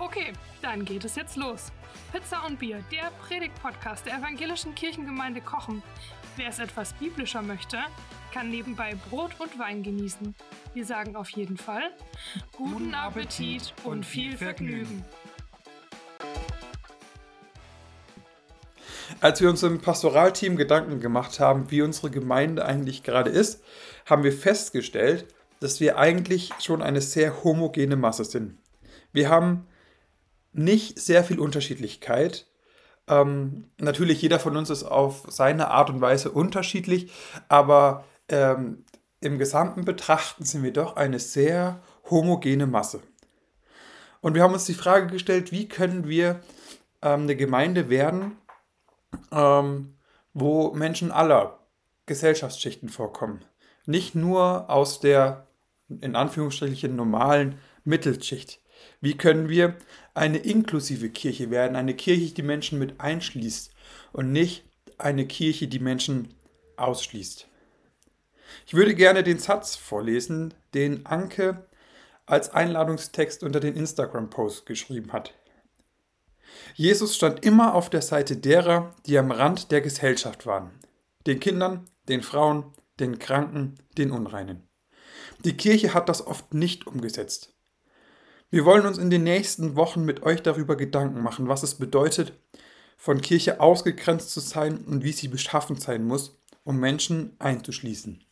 Okay, dann geht es jetzt los. Pizza und Bier, der Predigt-Podcast der evangelischen Kirchengemeinde Kochen. Wer es etwas biblischer möchte, kann nebenbei Brot und Wein genießen. Wir sagen auf jeden Fall guten Appetit und viel Vergnügen. Als wir uns im Pastoralteam Gedanken gemacht haben, wie unsere Gemeinde eigentlich gerade ist, haben wir festgestellt, dass wir eigentlich schon eine sehr homogene Masse sind. Wir haben nicht sehr viel Unterschiedlichkeit. Ähm, natürlich, jeder von uns ist auf seine Art und Weise unterschiedlich, aber ähm, im Gesamten betrachten sind wir doch eine sehr homogene Masse. Und wir haben uns die Frage gestellt, wie können wir ähm, eine Gemeinde werden, ähm, wo Menschen aller Gesellschaftsschichten vorkommen. Nicht nur aus der in Anführungsstrichen normalen Mittelschicht. Wie können wir eine inklusive Kirche werden, eine Kirche, die Menschen mit einschließt und nicht eine Kirche, die Menschen ausschließt? Ich würde gerne den Satz vorlesen, den Anke als Einladungstext unter den Instagram-Post geschrieben hat. Jesus stand immer auf der Seite derer, die am Rand der Gesellschaft waren. Den Kindern, den Frauen, den Kranken, den Unreinen. Die Kirche hat das oft nicht umgesetzt. Wir wollen uns in den nächsten Wochen mit euch darüber Gedanken machen, was es bedeutet, von Kirche ausgegrenzt zu sein und wie sie beschaffen sein muss, um Menschen einzuschließen.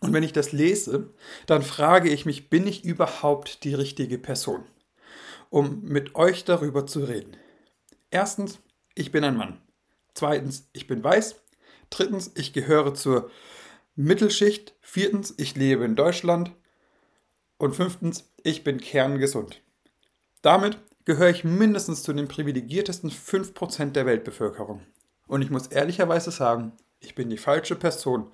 Und wenn ich das lese, dann frage ich mich, bin ich überhaupt die richtige Person, um mit euch darüber zu reden? Erstens, ich bin ein Mann. Zweitens, ich bin weiß. Drittens, ich gehöre zur Mittelschicht. Viertens, ich lebe in Deutschland. Und fünftens, ich bin kerngesund. Damit gehöre ich mindestens zu den privilegiertesten 5% der Weltbevölkerung. Und ich muss ehrlicherweise sagen, ich bin die falsche Person,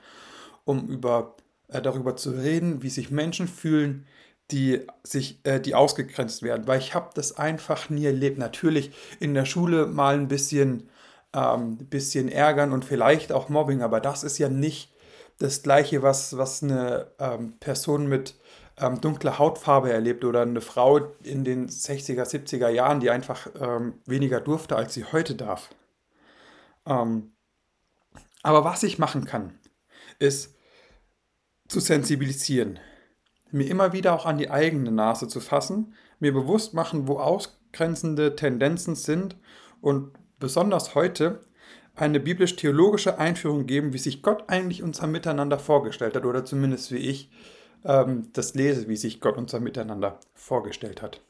um über, äh, darüber zu reden, wie sich Menschen fühlen, die sich, äh, die ausgegrenzt werden, weil ich habe das einfach nie erlebt. Natürlich in der Schule mal ein bisschen, ähm, bisschen ärgern und vielleicht auch Mobbing, aber das ist ja nicht das Gleiche, was, was eine ähm, Person mit ähm, dunkle Hautfarbe erlebt oder eine Frau in den 60er, 70er Jahren, die einfach ähm, weniger durfte, als sie heute darf. Ähm, aber was ich machen kann, ist zu sensibilisieren, mir immer wieder auch an die eigene Nase zu fassen, mir bewusst machen, wo ausgrenzende Tendenzen sind und besonders heute eine biblisch-theologische Einführung geben, wie sich Gott eigentlich unser Miteinander vorgestellt hat oder zumindest wie ich ähm, das lese, wie sich Gott unser Miteinander vorgestellt hat.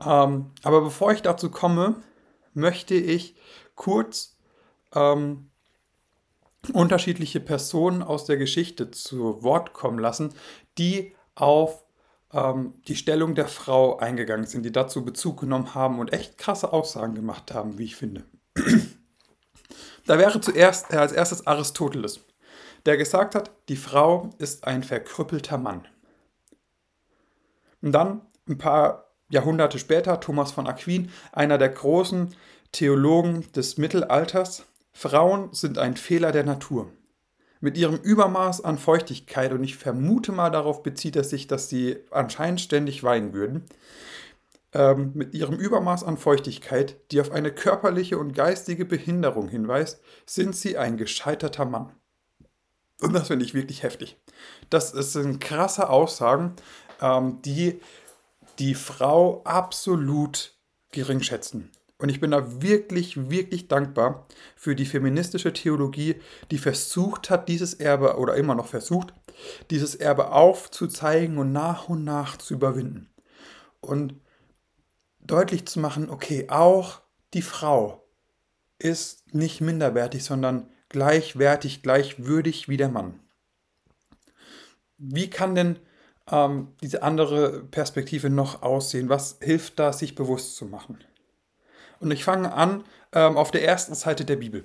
Ähm, aber bevor ich dazu komme, möchte ich kurz ähm, unterschiedliche Personen aus der Geschichte zu Wort kommen lassen, die auf ähm, die Stellung der Frau eingegangen sind, die dazu Bezug genommen haben und echt krasse Aussagen gemacht haben, wie ich finde. da wäre zuerst äh, als erstes Aristoteles der gesagt hat, die Frau ist ein verkrüppelter Mann. Und dann ein paar Jahrhunderte später Thomas von Aquin, einer der großen Theologen des Mittelalters, Frauen sind ein Fehler der Natur. Mit ihrem Übermaß an Feuchtigkeit, und ich vermute mal darauf bezieht er sich, dass sie anscheinend ständig weinen würden, ähm, mit ihrem Übermaß an Feuchtigkeit, die auf eine körperliche und geistige Behinderung hinweist, sind sie ein gescheiterter Mann. Und das finde ich wirklich heftig. Das sind krasse Aussagen, ähm, die die Frau absolut gering schätzen. Und ich bin da wirklich, wirklich dankbar für die feministische Theologie, die versucht hat, dieses Erbe oder immer noch versucht, dieses Erbe aufzuzeigen und nach und nach zu überwinden. Und deutlich zu machen, okay, auch die Frau ist nicht minderwertig, sondern gleichwertig, gleichwürdig wie der Mann. Wie kann denn ähm, diese andere Perspektive noch aussehen? Was hilft da, sich bewusst zu machen? Und ich fange an ähm, auf der ersten Seite der Bibel.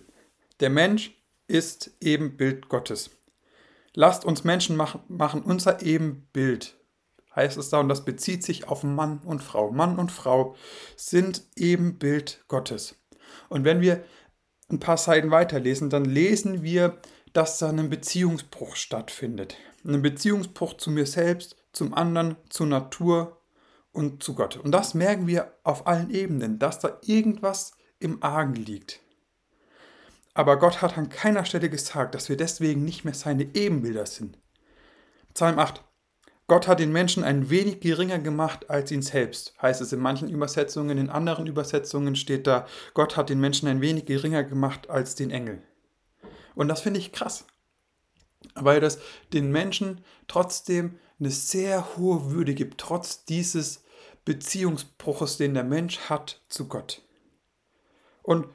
Der Mensch ist Ebenbild Gottes. Lasst uns Menschen machen, machen unser Ebenbild, heißt es da, und das bezieht sich auf Mann und Frau. Mann und Frau sind Ebenbild Gottes. Und wenn wir ein paar Seiten weiterlesen, dann lesen wir, dass da ein Beziehungsbruch stattfindet. Ein Beziehungsbruch zu mir selbst, zum anderen, zur Natur und zu Gott. Und das merken wir auf allen Ebenen, dass da irgendwas im Argen liegt. Aber Gott hat an keiner Stelle gesagt, dass wir deswegen nicht mehr seine Ebenbilder sind. Psalm 8. Gott hat den Menschen ein wenig geringer gemacht als ihn selbst, heißt es in manchen Übersetzungen, in anderen Übersetzungen steht da, Gott hat den Menschen ein wenig geringer gemacht als den Engel. Und das finde ich krass, weil das den Menschen trotzdem eine sehr hohe Würde gibt, trotz dieses Beziehungsbruches, den der Mensch hat zu Gott. Und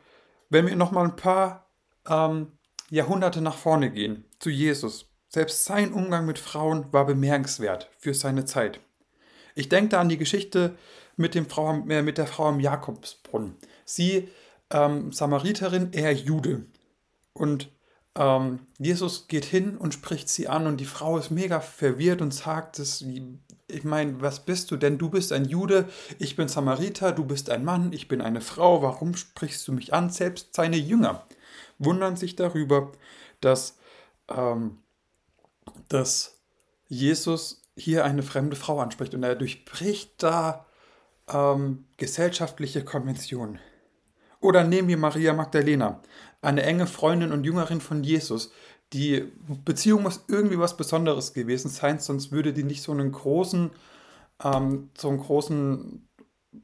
wenn wir nochmal ein paar ähm, Jahrhunderte nach vorne gehen, zu Jesus, selbst sein Umgang mit Frauen war bemerkenswert für seine Zeit. Ich denke da an die Geschichte mit, dem Frau, äh, mit der Frau am Jakobsbrunnen. Sie, ähm, Samariterin, er Jude. Und ähm, Jesus geht hin und spricht sie an und die Frau ist mega verwirrt und sagt, dass, ich meine, was bist du denn? Du bist ein Jude, ich bin Samariter, du bist ein Mann, ich bin eine Frau, warum sprichst du mich an? Selbst seine Jünger wundern sich darüber, dass ähm, dass Jesus hier eine fremde Frau anspricht und er durchbricht da ähm, gesellschaftliche Konventionen. Oder nehmen wir Maria Magdalena, eine enge Freundin und Jüngerin von Jesus. Die Beziehung muss irgendwie was Besonderes gewesen sein, sonst würde die nicht so einen großen, ähm, so einen großen,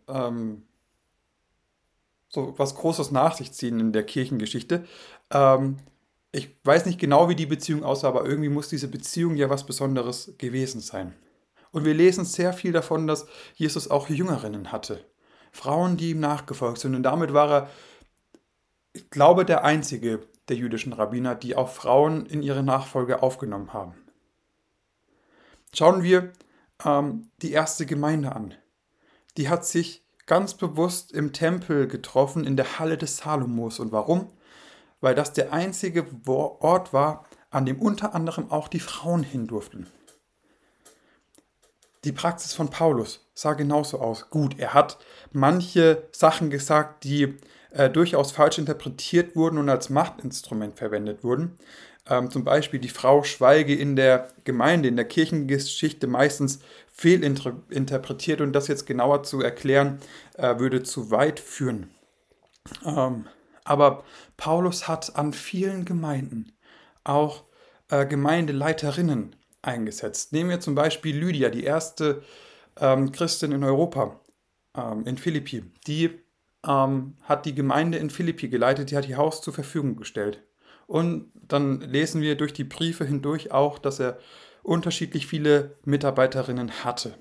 ähm, so was Großes nach sich ziehen in der Kirchengeschichte. Ähm, ich weiß nicht genau, wie die Beziehung aussah, aber irgendwie muss diese Beziehung ja was Besonderes gewesen sein. Und wir lesen sehr viel davon, dass Jesus auch Jüngerinnen hatte. Frauen, die ihm nachgefolgt sind. Und damit war er, ich glaube, der einzige der jüdischen Rabbiner, die auch Frauen in ihre Nachfolge aufgenommen haben. Schauen wir ähm, die erste Gemeinde an. Die hat sich ganz bewusst im Tempel getroffen, in der Halle des Salomos. Und warum? Weil das der einzige Ort war, an dem unter anderem auch die Frauen hin durften. Die Praxis von Paulus sah genauso aus. Gut, er hat manche Sachen gesagt, die äh, durchaus falsch interpretiert wurden und als Machtinstrument verwendet wurden. Ähm, zum Beispiel die Frau schweige in der Gemeinde, in der Kirchengeschichte meistens fehlinterpretiert und das jetzt genauer zu erklären, äh, würde zu weit führen. Ähm, aber Paulus hat an vielen Gemeinden auch äh, Gemeindeleiterinnen eingesetzt. Nehmen wir zum Beispiel Lydia, die erste ähm, Christin in Europa, ähm, in Philippi. Die ähm, hat die Gemeinde in Philippi geleitet, die hat ihr Haus zur Verfügung gestellt. Und dann lesen wir durch die Briefe hindurch auch, dass er unterschiedlich viele Mitarbeiterinnen hatte.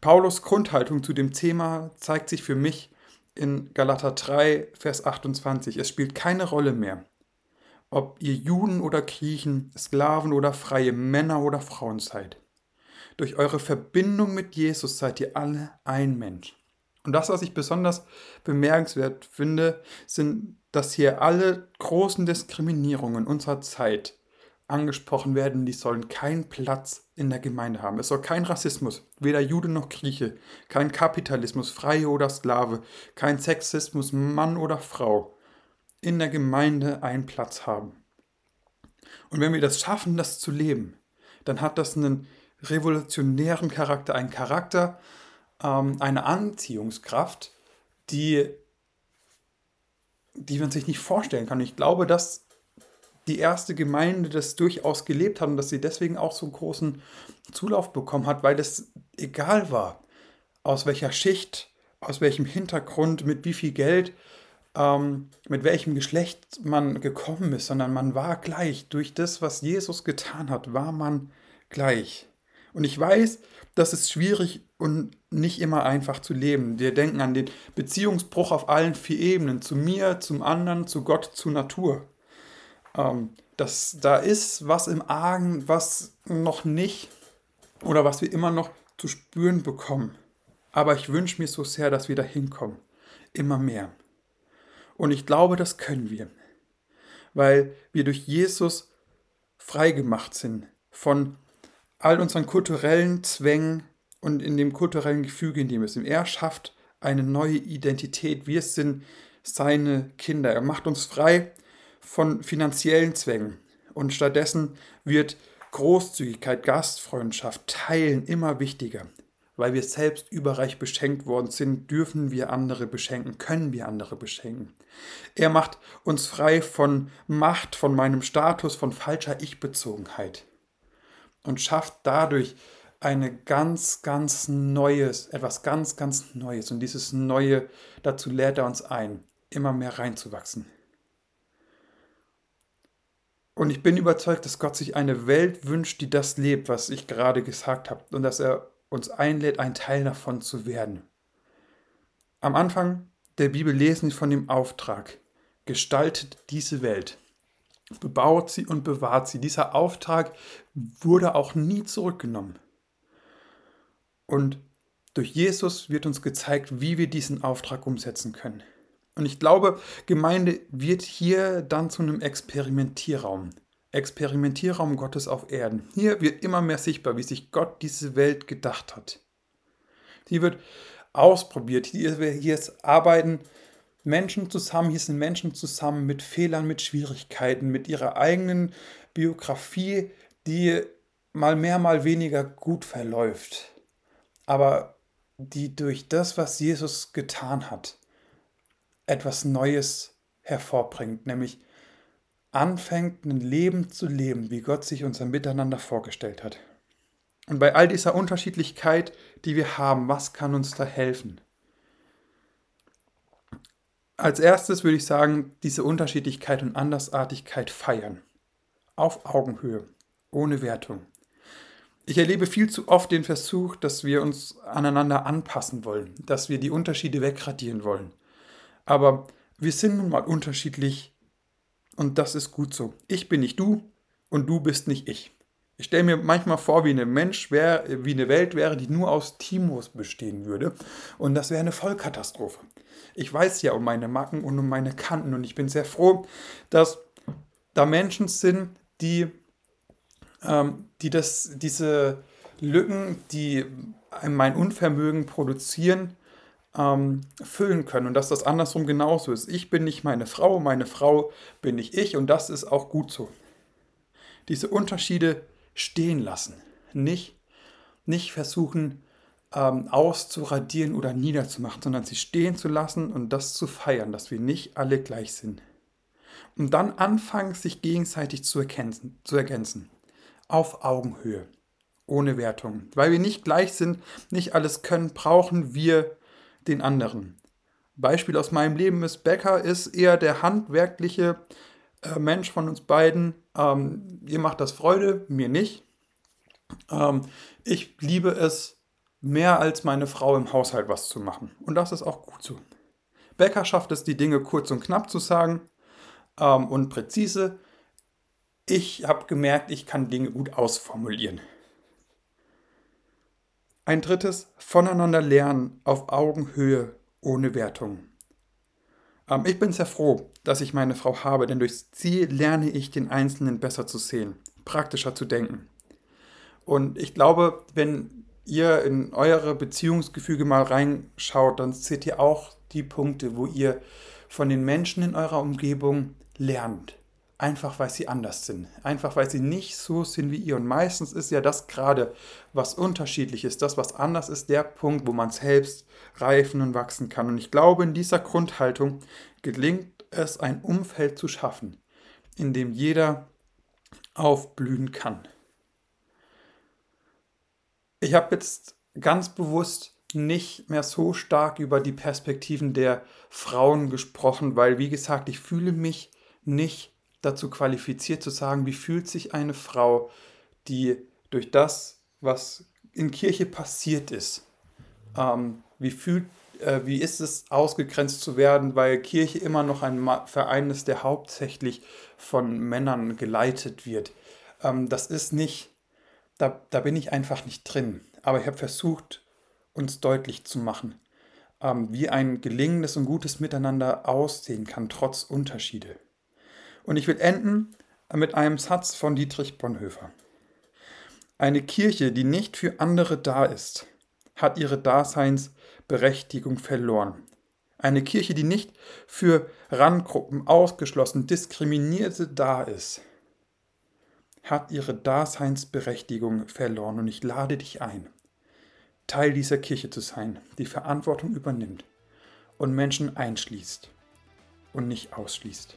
Paulus Grundhaltung zu dem Thema zeigt sich für mich in Galater 3, Vers 28. Es spielt keine Rolle mehr, ob ihr Juden oder Griechen, Sklaven oder Freie, Männer oder Frauen seid. Durch eure Verbindung mit Jesus seid ihr alle ein Mensch. Und das, was ich besonders bemerkenswert finde, sind, dass hier alle großen Diskriminierungen unserer Zeit angesprochen werden, die sollen keinen Platz in der Gemeinde haben. Es soll kein Rassismus, weder Jude noch Grieche, kein Kapitalismus, Freie oder Sklave, kein Sexismus, Mann oder Frau in der Gemeinde einen Platz haben. Und wenn wir das schaffen, das zu leben, dann hat das einen revolutionären Charakter, einen Charakter, ähm, eine Anziehungskraft, die, die man sich nicht vorstellen kann. Ich glaube, dass die erste Gemeinde das durchaus gelebt hat und dass sie deswegen auch so großen Zulauf bekommen hat, weil es egal war, aus welcher Schicht, aus welchem Hintergrund, mit wie viel Geld, ähm, mit welchem Geschlecht man gekommen ist, sondern man war gleich. Durch das, was Jesus getan hat, war man gleich. Und ich weiß, das ist schwierig und nicht immer einfach zu leben. Wir denken an den Beziehungsbruch auf allen vier Ebenen, zu mir, zum anderen, zu Gott, zur Natur. Ähm, dass da ist was im Argen, was noch nicht oder was wir immer noch zu spüren bekommen. Aber ich wünsche mir so sehr, dass wir da hinkommen. Immer mehr. Und ich glaube, das können wir, weil wir durch Jesus freigemacht sind von all unseren kulturellen Zwängen und in dem kulturellen Gefüge, in dem wir sind. Er schafft eine neue Identität. Wir sind seine Kinder. Er macht uns frei von finanziellen Zwängen. Und stattdessen wird Großzügigkeit, Gastfreundschaft, Teilen immer wichtiger. Weil wir selbst überreich beschenkt worden sind, dürfen wir andere beschenken, können wir andere beschenken. Er macht uns frei von Macht, von meinem Status, von falscher Ich-Bezogenheit und schafft dadurch eine ganz, ganz Neues, etwas ganz, ganz Neues. Und dieses Neue, dazu lädt er uns ein, immer mehr reinzuwachsen. Und ich bin überzeugt, dass Gott sich eine Welt wünscht, die das lebt, was ich gerade gesagt habe. Und dass er uns einlädt, ein Teil davon zu werden. Am Anfang der Bibel lesen wir von dem Auftrag. Gestaltet diese Welt. Bebaut sie und bewahrt sie. Dieser Auftrag wurde auch nie zurückgenommen. Und durch Jesus wird uns gezeigt, wie wir diesen Auftrag umsetzen können. Und ich glaube, Gemeinde wird hier dann zu einem Experimentierraum. Experimentierraum Gottes auf Erden. Hier wird immer mehr sichtbar, wie sich Gott diese Welt gedacht hat. Hier wird ausprobiert. Hier, hier arbeiten Menschen zusammen, hier sind Menschen zusammen mit Fehlern, mit Schwierigkeiten, mit ihrer eigenen Biografie, die mal mehr, mal weniger gut verläuft. Aber die durch das, was Jesus getan hat, etwas Neues hervorbringt, nämlich anfängt, ein Leben zu leben, wie Gott sich unser Miteinander vorgestellt hat. Und bei all dieser Unterschiedlichkeit, die wir haben, was kann uns da helfen? Als erstes würde ich sagen, diese Unterschiedlichkeit und Andersartigkeit feiern. Auf Augenhöhe, ohne Wertung. Ich erlebe viel zu oft den Versuch, dass wir uns aneinander anpassen wollen, dass wir die Unterschiede wegradieren wollen. Aber wir sind nun mal unterschiedlich und das ist gut so. Ich bin nicht du und du bist nicht ich. Ich stelle mir manchmal vor, wie ein Mensch wäre, wie eine Welt wäre, die nur aus Timos bestehen würde. Und das wäre eine Vollkatastrophe. Ich weiß ja um meine Macken und um meine Kanten und ich bin sehr froh, dass da Menschen sind, die, ähm, die das, diese Lücken, die mein Unvermögen produzieren, ähm, füllen können und dass das andersrum genauso ist. Ich bin nicht meine Frau, meine Frau bin nicht ich und das ist auch gut so. Diese Unterschiede stehen lassen, nicht, nicht versuchen ähm, auszuradieren oder niederzumachen, sondern sie stehen zu lassen und das zu feiern, dass wir nicht alle gleich sind. Und dann anfangen, sich gegenseitig zu ergänzen, zu ergänzen. Auf Augenhöhe, ohne Wertung. Weil wir nicht gleich sind, nicht alles können, brauchen wir den anderen. Beispiel aus meinem Leben ist, Becker ist eher der handwerkliche äh, Mensch von uns beiden. Ähm, ihr macht das Freude, mir nicht. Ähm, ich liebe es mehr als meine Frau im Haushalt was zu machen. Und das ist auch gut so. Becker schafft es, die Dinge kurz und knapp zu sagen ähm, und präzise. Ich habe gemerkt, ich kann Dinge gut ausformulieren. Ein drittes, voneinander lernen auf Augenhöhe ohne Wertung. Ähm, ich bin sehr froh, dass ich meine Frau habe, denn durch sie lerne ich den Einzelnen besser zu sehen, praktischer zu denken. Und ich glaube, wenn ihr in eure Beziehungsgefüge mal reinschaut, dann seht ihr auch die Punkte, wo ihr von den Menschen in eurer Umgebung lernt. Einfach weil sie anders sind. Einfach weil sie nicht so sind wie ihr. Und meistens ist ja das gerade, was unterschiedlich ist, das, was anders ist, der Punkt, wo man selbst reifen und wachsen kann. Und ich glaube, in dieser Grundhaltung gelingt es, ein Umfeld zu schaffen, in dem jeder aufblühen kann. Ich habe jetzt ganz bewusst nicht mehr so stark über die Perspektiven der Frauen gesprochen, weil, wie gesagt, ich fühle mich nicht dazu qualifiziert zu sagen, wie fühlt sich eine Frau, die durch das, was in Kirche passiert ist, ähm, wie fühlt äh, wie ist es, ausgegrenzt zu werden, weil Kirche immer noch ein Verein ist, der hauptsächlich von Männern geleitet wird. Ähm, das ist nicht, da, da bin ich einfach nicht drin. Aber ich habe versucht, uns deutlich zu machen. ähm, wie ein gelingendes und gutes Miteinander aussehen kann, trotz Unterschiede. Und ich will enden mit einem Satz von Dietrich Bonhoeffer. Eine Kirche, die nicht für andere da ist, hat ihre Daseinsberechtigung verloren. Eine Kirche, die nicht für Randgruppen ausgeschlossen, diskriminierte da ist, hat ihre Daseinsberechtigung verloren. Und ich lade dich ein, Teil dieser Kirche zu sein, die Verantwortung übernimmt und Menschen einschließt und nicht ausschließt.